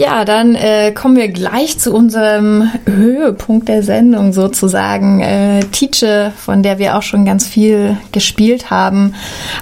Ja, dann äh, kommen wir gleich zu unserem Höhepunkt der Sendung sozusagen. Äh, Tice, von der wir auch schon ganz viel gespielt haben,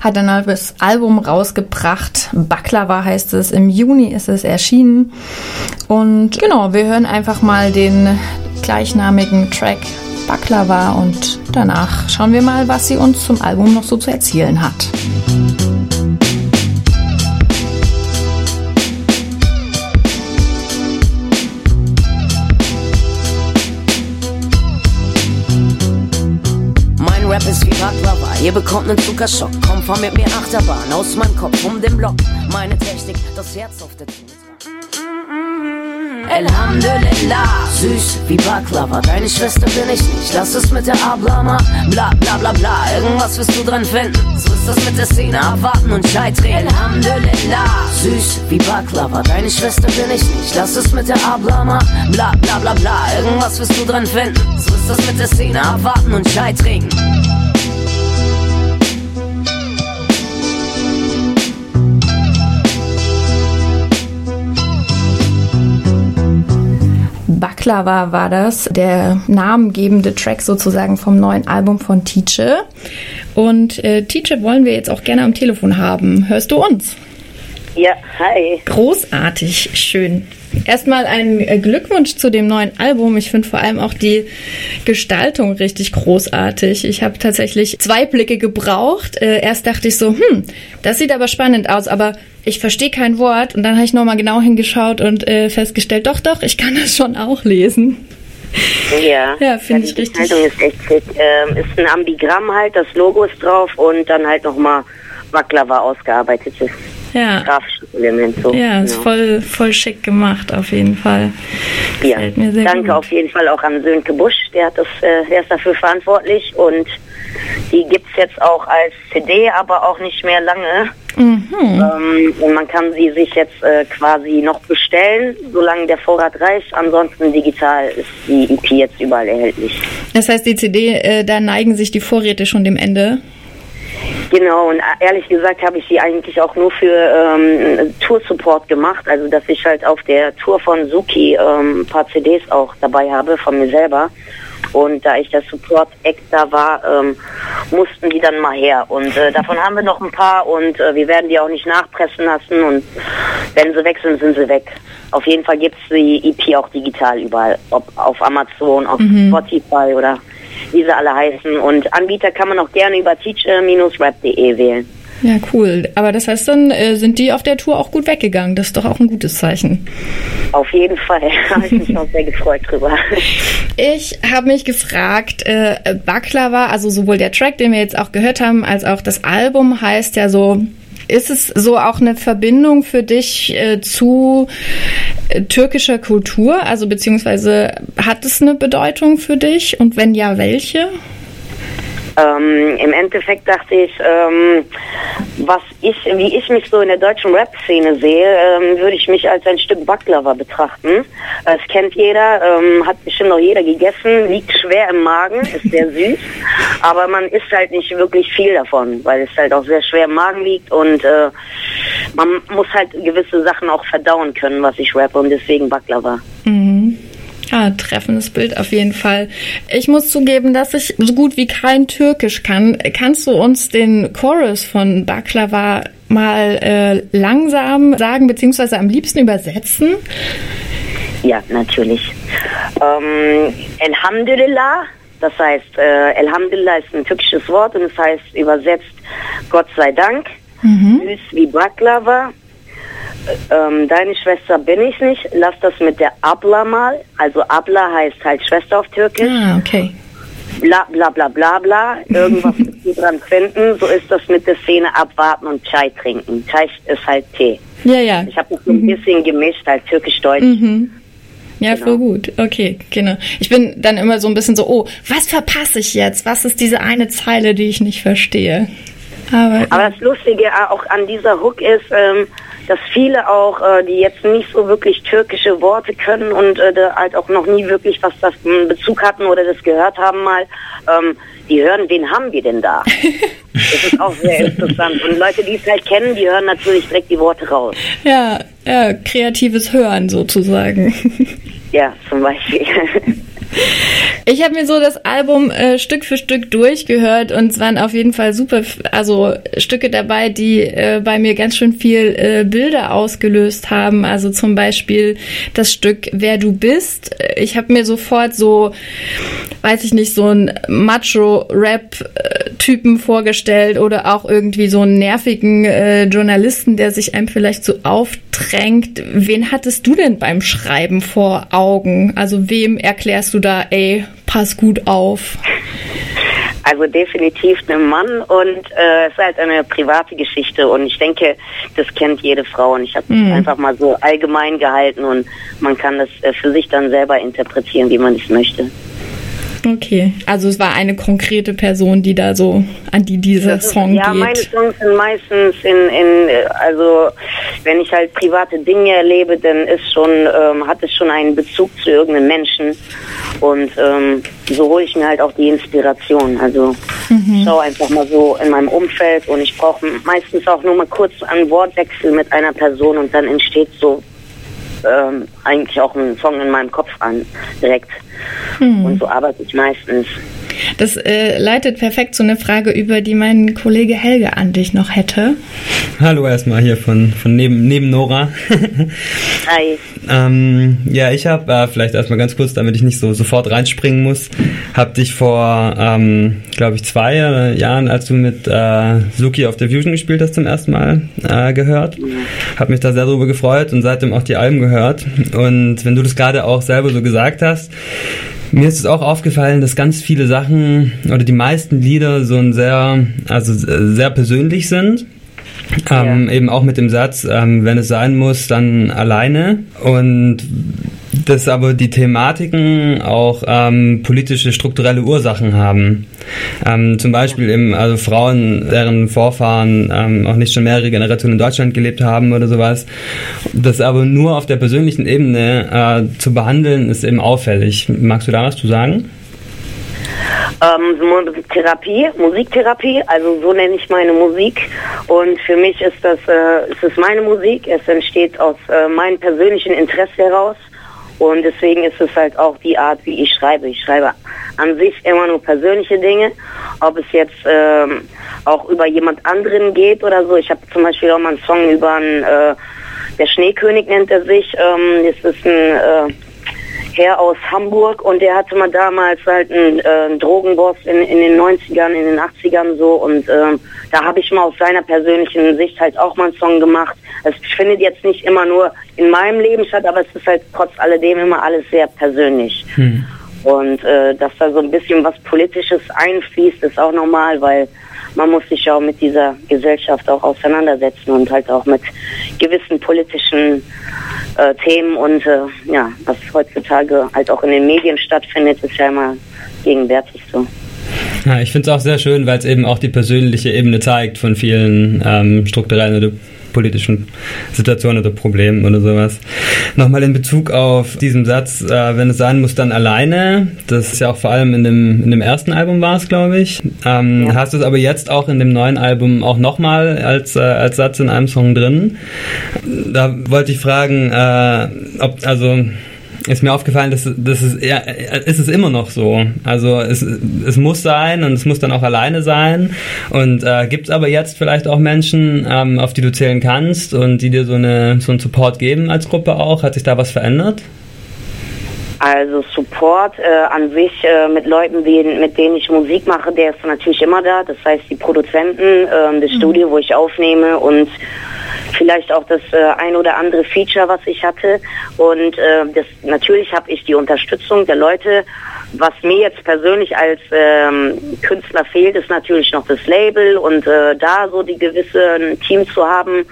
hat ein neues Album rausgebracht. Baklava heißt es. Im Juni ist es erschienen. Und genau, wir hören einfach mal den gleichnamigen Track Baklava und danach schauen wir mal, was sie uns zum Album noch so zu erzählen hat. Ihr bekommt nen Zuckerschock. Komm, fahr mit mir Achterbahn aus meinem Kopf um den Block. Meine Technik, das Herz auf der Zunge. Elhamdulillah, süß wie Baklava. Deine Schwester bin ich nicht, lass es mit der Ablama. Bla bla bla bla, irgendwas wirst du dran finden. So ist das mit der Szene, abwarten und scheitern. Elhamdulillah, süß wie Baklava. Deine Schwester bin ich nicht, lass es mit der Ablama. Bla bla bla bla, irgendwas wirst du dran finden. So ist das mit der Szene, abwarten und scheitern. Baklava war das, der namengebende Track sozusagen vom neuen Album von Tice. Und äh, Tice wollen wir jetzt auch gerne am Telefon haben. Hörst du uns? Ja, hi. Großartig, schön. Erstmal ein äh, Glückwunsch zu dem neuen Album. Ich finde vor allem auch die Gestaltung richtig großartig. Ich habe tatsächlich zwei Blicke gebraucht. Äh, erst dachte ich so, hm, das sieht aber spannend aus, aber ich verstehe kein Wort. Und dann habe ich nochmal genau hingeschaut und äh, festgestellt, doch, doch, ich kann das schon auch lesen. Ja, ja finde ja, ich richtig. Die Gestaltung ist echt schick. Ähm, ist ein Ambigramm halt, das Logo ist drauf und dann halt nochmal Baklava ausgearbeitetes ja. Element. So. Ja, ist genau. voll, voll schick gemacht auf jeden Fall. Ja, danke gut. auf jeden Fall auch an Sönke Busch, der, hat das, äh, der ist dafür verantwortlich und die gibt es jetzt auch als CD, aber auch nicht mehr lange. Mhm. Ähm, und man kann sie sich jetzt äh, quasi noch bestellen, solange der Vorrat reicht. Ansonsten digital ist die EP jetzt überall erhältlich. Das heißt, die CD, äh, da neigen sich die Vorräte schon dem Ende? Genau, und ehrlich gesagt habe ich sie eigentlich auch nur für ähm, Tour-Support gemacht, also dass ich halt auf der Tour von Suki ähm, ein paar CDs auch dabei habe von mir selber. Und da ich der Support-Act da war, ähm, mussten die dann mal her. Und äh, davon haben wir noch ein paar und äh, wir werden die auch nicht nachpressen lassen. Und wenn sie weg sind, sind sie weg. Auf jeden Fall gibt es die EP auch digital überall, ob auf Amazon, auf mhm. Spotify oder wie sie alle heißen. Und Anbieter kann man auch gerne über teach-rap.de wählen. Ja, cool. Aber das heißt, dann äh, sind die auf der Tour auch gut weggegangen. Das ist doch auch ein gutes Zeichen. Auf jeden Fall. habe ich mich auch sehr gefreut drüber. Ich habe mich gefragt, äh, Baklava, also sowohl der Track, den wir jetzt auch gehört haben, als auch das Album heißt ja so ist es so auch eine Verbindung für dich äh, zu türkischer Kultur? Also beziehungsweise hat es eine Bedeutung für dich und wenn ja, welche? Ähm, Im Endeffekt dachte ich, ähm, was ich, wie ich mich so in der deutschen Rap-Szene sehe, ähm, würde ich mich als ein Stück Baklava betrachten. Das kennt jeder, ähm, hat bestimmt noch jeder gegessen, liegt schwer im Magen, ist sehr süß, aber man isst halt nicht wirklich viel davon, weil es halt auch sehr schwer im Magen liegt und äh, man muss halt gewisse Sachen auch verdauen können, was ich rappe und deswegen Baklava. Mhm. Ja, treffendes Bild auf jeden Fall. Ich muss zugeben, dass ich so gut wie kein Türkisch kann. Kannst du uns den Chorus von Baklava mal äh, langsam sagen, beziehungsweise am liebsten übersetzen? Ja, natürlich. Ähm, Elhamdulillah, das heißt, äh, Elhamdulillah ist ein türkisches Wort und es heißt übersetzt Gott sei Dank. Mhm. Süß wie Baklava ähm, deine Schwester bin ich nicht, lass das mit der Abla mal. Also Abla heißt halt Schwester auf Türkisch. Ah, okay. Bla bla bla bla bla. Irgendwas du dran finden. So ist das mit der Szene abwarten und Chai trinken. Chai ist halt Tee. Ja, ja. Ich habe das so ein mhm. bisschen gemischt, halt türkisch-deutsch. Mhm. Ja, genau. voll gut. Okay, genau. Ich bin dann immer so ein bisschen so, oh, was verpasse ich jetzt? Was ist diese eine Zeile, die ich nicht verstehe? Aber, Aber das Lustige auch an dieser Hook ist, ähm, dass viele auch, äh, die jetzt nicht so wirklich türkische Worte können und äh, halt auch noch nie wirklich was das in Bezug hatten oder das gehört haben mal, ähm, die hören, wen haben wir denn da? das ist auch sehr interessant. Und Leute, die es halt kennen, die hören natürlich direkt die Worte raus. Ja, ja kreatives Hören sozusagen. Ja, zum Beispiel. Ich habe mir so das Album äh, Stück für Stück durchgehört und es waren auf jeden Fall super, also Stücke dabei, die äh, bei mir ganz schön viel äh, Bilder ausgelöst haben. Also zum Beispiel das Stück Wer du bist. Ich habe mir sofort so, weiß ich nicht, so ein Macho-Rap-Typen vorgestellt oder auch irgendwie so einen nervigen äh, Journalisten, der sich einem vielleicht so aufdrängt. Wen hattest du denn beim Schreiben vor Augen? Also wem erklärst du da, ey, pass gut auf? Also definitiv ein Mann und äh, es ist halt eine private Geschichte und ich denke, das kennt jede Frau und ich habe mhm. einfach mal so allgemein gehalten und man kann das äh, für sich dann selber interpretieren, wie man es möchte. Okay, also es war eine konkrete Person, die da so an die dieser Song ja, geht. Ja, meine Songs sind meistens in, in, also wenn ich halt private Dinge erlebe, dann ist schon, ähm, hat es schon einen Bezug zu irgendeinem Menschen und ähm, so hole ich mir halt auch die Inspiration. Also mhm. ich schaue einfach mal so in meinem Umfeld und ich brauche meistens auch nur mal kurz einen Wortwechsel mit einer Person und dann entsteht so ähm, eigentlich auch ein Song in meinem Kopf an, direkt. Hm. Und so arbeite ich meistens. Das äh, leitet perfekt zu einer Frage über, die mein Kollege Helge an dich noch hätte. Hallo erstmal hier von, von neben, neben Nora. Hi. ähm, ja, ich habe, äh, vielleicht erstmal ganz kurz, damit ich nicht so sofort reinspringen muss, habe dich vor, ähm, glaube ich, zwei Jahren, als du mit äh, Suki auf der Fusion gespielt hast, zum ersten Mal äh, gehört. Habe mich da sehr darüber gefreut und seitdem auch die Alben gehört. Und wenn du das gerade auch selber so gesagt hast, mir ist es auch aufgefallen, dass ganz viele Sachen oder die meisten Lieder so ein sehr, also sehr persönlich sind. Ähm, ja. Eben auch mit dem Satz, ähm, wenn es sein muss, dann alleine. Und dass aber die Thematiken auch ähm, politische, strukturelle Ursachen haben. Ähm, zum Beispiel eben also Frauen, deren Vorfahren ähm, auch nicht schon mehrere Generationen in Deutschland gelebt haben oder sowas. Das aber nur auf der persönlichen Ebene äh, zu behandeln, ist eben auffällig. Magst du da was zu sagen? Ähm, Therapie, Musiktherapie, also so nenne ich meine Musik. Und für mich ist das, äh, ist es meine Musik. Es entsteht aus äh, meinem persönlichen Interesse heraus. Und deswegen ist es halt auch die Art, wie ich schreibe. Ich schreibe an sich immer nur persönliche Dinge, ob es jetzt ähm, auch über jemand anderen geht oder so. Ich habe zum Beispiel auch mal einen Song über einen, äh, der Schneekönig nennt er sich. Ähm, das ist ein äh, Herr aus Hamburg und der hatte mal damals halt einen, äh, Drogenboss in, in den 90ern, in den 80ern so und ähm, da habe ich mal aus seiner persönlichen Sicht halt auch mal einen Song gemacht. Es findet jetzt nicht immer nur in meinem Leben statt, aber es ist halt trotz alledem immer alles sehr persönlich. Hm. Und äh, dass da so ein bisschen was Politisches einfließt, ist auch normal, weil man muss sich ja auch mit dieser Gesellschaft auch auseinandersetzen und halt auch mit gewissen politischen äh, Themen und äh, ja, was heutzutage halt auch in den Medien stattfindet, ist ja immer gegenwärtig so. Ja, ich finde es auch sehr schön, weil es eben auch die persönliche Ebene zeigt von vielen ähm, strukturellen politischen Situationen oder Problemen oder sowas. Nochmal in Bezug auf diesen Satz, äh, wenn es sein muss, dann alleine. Das ist ja auch vor allem in dem, in dem ersten Album war es, glaube ich. Ähm, ja. Hast du es aber jetzt auch in dem neuen Album auch nochmal als, äh, als Satz in einem Song drin? Da wollte ich fragen, äh, ob, also ist mir aufgefallen, dass, dass es ja, ist es immer noch so. Also es, es muss sein und es muss dann auch alleine sein. Und äh, gibt es aber jetzt vielleicht auch Menschen, ähm, auf die du zählen kannst und die dir so, eine, so einen Support geben als Gruppe auch? Hat sich da was verändert? Also Support äh, an sich äh, mit Leuten, die, mit denen ich Musik mache, der ist natürlich immer da. Das heißt die Produzenten, äh, das mhm. Studio, wo ich aufnehme und vielleicht auch das äh, ein oder andere Feature, was ich hatte. Und äh, das, natürlich habe ich die Unterstützung der Leute. Was mir jetzt persönlich als ähm, Künstler fehlt, ist natürlich noch das Label und äh, da so die gewisse Team zu haben.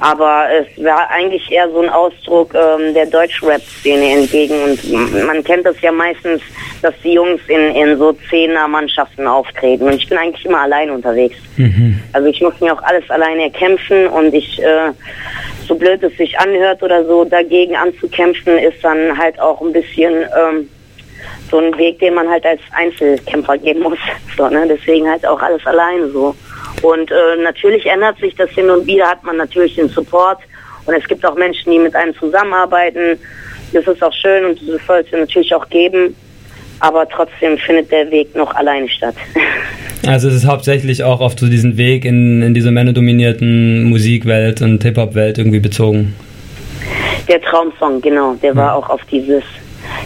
Aber es war eigentlich eher so ein Ausdruck ähm, der Deutsch-Rap-Szene entgegen. Und man kennt das ja meistens, dass die Jungs in, in so Zehner-Mannschaften auftreten. Und ich bin eigentlich immer allein unterwegs. Mhm. Also ich muss mir auch alles alleine erkämpfen und ich, äh, so blöd es sich anhört oder so, dagegen anzukämpfen, ist dann halt auch ein bisschen ähm, so ein Weg, den man halt als Einzelkämpfer gehen muss. So, ne? Deswegen halt auch alles alleine so. Und äh, natürlich ändert sich das hin und wieder, hat man natürlich den Support und es gibt auch Menschen, die mit einem zusammenarbeiten. Das ist auch schön und das soll es natürlich auch geben, aber trotzdem findet der Weg noch alleine statt. Also es ist hauptsächlich auch auf so diesen Weg in, in diese männerdominierten Musikwelt und Hip-Hop-Welt irgendwie bezogen. Der Traumsong, genau, der war auch auf dieses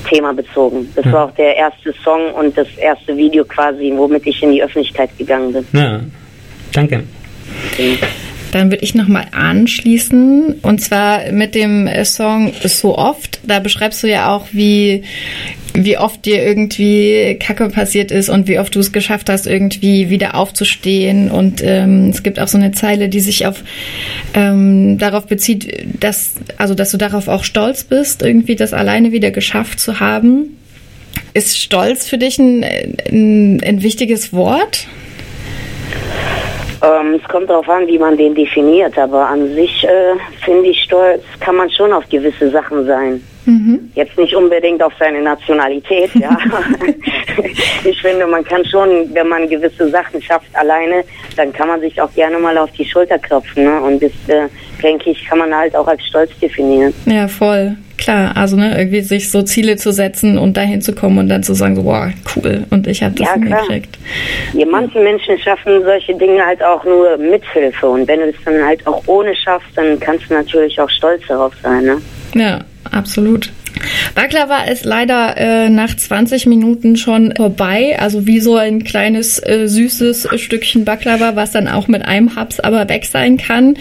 Thema bezogen. Das ja. war auch der erste Song und das erste Video quasi, womit ich in die Öffentlichkeit gegangen bin. Ja. Danke. Dann würde ich nochmal anschließen und zwar mit dem Song So oft. Da beschreibst du ja auch, wie, wie oft dir irgendwie Kacke passiert ist und wie oft du es geschafft hast, irgendwie wieder aufzustehen. Und ähm, es gibt auch so eine Zeile, die sich auf ähm, darauf bezieht, dass, also dass du darauf auch stolz bist, irgendwie das alleine wieder geschafft zu haben. Ist Stolz für dich ein, ein, ein wichtiges Wort? Ähm, es kommt darauf an, wie man den definiert, aber an sich äh, finde ich stolz, kann man schon auf gewisse Sachen sein. Mhm. Jetzt nicht unbedingt auf seine Nationalität, ja. ich finde, man kann schon, wenn man gewisse Sachen schafft alleine, dann kann man sich auch gerne mal auf die Schulter klopfen. Ne? Und das, äh, denke ich, kann man halt auch als Stolz definieren. Ja, voll. Klar, also ne, irgendwie sich so Ziele zu setzen und dahin zu kommen und dann zu sagen, so, wow, cool, und ich habe das ja, hingekriegt. Ja, manche Menschen schaffen solche Dinge halt auch nur mit Hilfe und wenn du es dann halt auch ohne schaffst, dann kannst du natürlich auch stolz darauf sein, ne? Ja, absolut. Baklava ist leider äh, nach 20 Minuten schon vorbei. Also wie so ein kleines äh, süßes Stückchen Baklava, was dann auch mit einem Haps aber weg sein kann.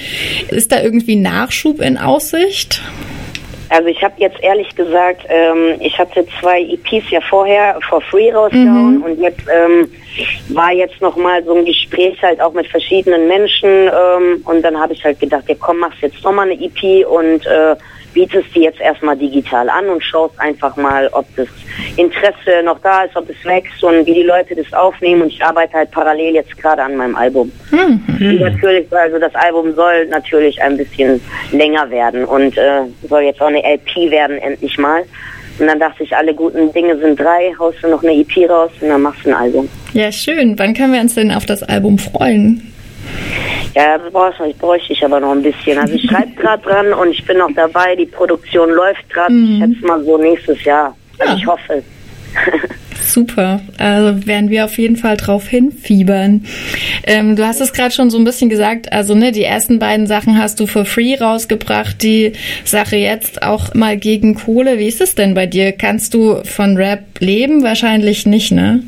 Ist da irgendwie Nachschub in Aussicht? Also ich habe jetzt ehrlich gesagt, ähm, ich hatte zwei EPs ja vorher for free rausgehauen mhm. und jetzt ähm, war jetzt nochmal so ein Gespräch halt auch mit verschiedenen Menschen ähm, und dann habe ich halt gedacht, ja komm, machst jetzt nochmal eine EP und äh, bietest die jetzt erstmal digital an und schaust einfach mal, ob das Interesse noch da ist, ob es wächst und wie die Leute das aufnehmen. Und ich arbeite halt parallel jetzt gerade an meinem Album. Mhm. natürlich, also das Album soll natürlich ein bisschen länger werden und äh, soll jetzt auch eine LP werden, endlich mal. Und dann dachte ich, alle guten Dinge sind drei, haust du noch eine EP raus und dann machst du ein Album. Ja, schön. Wann können wir uns denn auf das Album freuen? Ja, das bräuchte ich, bräuchte ich aber noch ein bisschen. Also ich schreibe gerade dran und ich bin noch dabei. Die Produktion läuft gerade. Mhm. Ich schätze mal so nächstes Jahr. Also ja. ich hoffe. Super. Also werden wir auf jeden Fall drauf hinfiebern. Ähm, du hast es gerade schon so ein bisschen gesagt. Also ne, die ersten beiden Sachen hast du for free rausgebracht. Die Sache jetzt auch mal gegen Kohle. Wie ist es denn bei dir? Kannst du von Rap leben? Wahrscheinlich nicht, ne?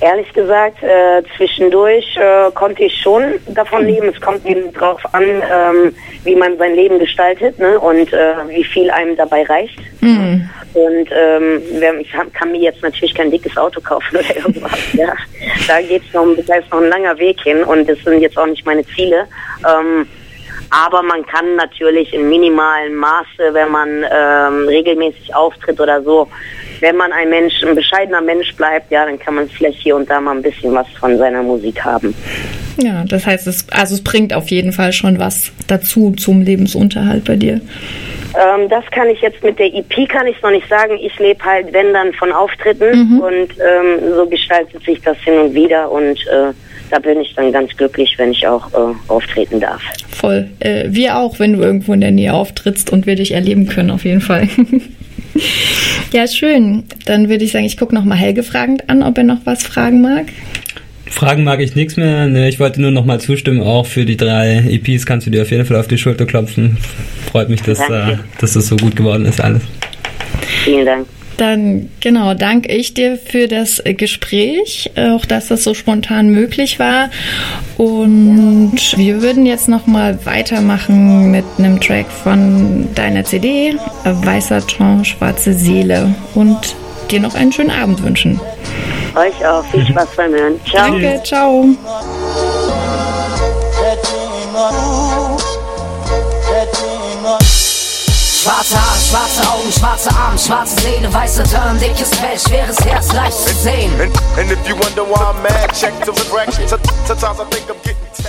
Ehrlich gesagt, äh, zwischendurch äh, konnte ich schon davon leben. Es kommt eben drauf an, ähm, wie man sein Leben gestaltet ne? und äh, wie viel einem dabei reicht. Mhm. Und ähm, ich kann mir jetzt natürlich kein dickes Auto kaufen oder irgendwas. ja. Da geht's noch, da ist noch ein langer Weg hin und das sind jetzt auch nicht meine Ziele. Ähm, aber man kann natürlich in minimalen Maße, wenn man ähm, regelmäßig auftritt oder so, wenn man ein Mensch, ein bescheidener Mensch bleibt, ja, dann kann man vielleicht hier und da mal ein bisschen was von seiner Musik haben. Ja, das heißt, es, also es bringt auf jeden Fall schon was dazu zum Lebensunterhalt bei dir. Ähm, das kann ich jetzt mit der EP kann ich noch nicht sagen. Ich lebe halt, wenn dann, von Auftritten mhm. und ähm, so gestaltet sich das hin und wieder und äh, da bin ich dann ganz glücklich, wenn ich auch äh, auftreten darf. Voll. Äh, wir auch, wenn du irgendwo in der Nähe auftrittst und wir dich erleben können, auf jeden Fall. ja, schön. Dann würde ich sagen, ich gucke nochmal Helge fragend an, ob er noch was fragen mag. Fragen mag ich nichts mehr. Ne, ich wollte nur nochmal zustimmen, auch für die drei EPs kannst du dir auf jeden Fall auf die Schulter klopfen. Freut mich, dass, äh, dass das so gut geworden ist alles. Vielen Dank. Dann genau, danke ich dir für das Gespräch, auch dass das so spontan möglich war. Und wir würden jetzt noch mal weitermachen mit einem Track von deiner CD, Weißer Ton, Schwarze Seele. Und dir noch einen schönen Abend wünschen. Euch auch. Viel Spaß beim Hören. Ciao. Danke, ciao. Schwarze Haare, schwarze Augen, schwarze Arme, schwarze Seele, weiße Turn, dickes Fell, schweres Herz, leicht zu sehen. And, and if you wonder why I'm mad, check the record. Sometimes I think I'm getting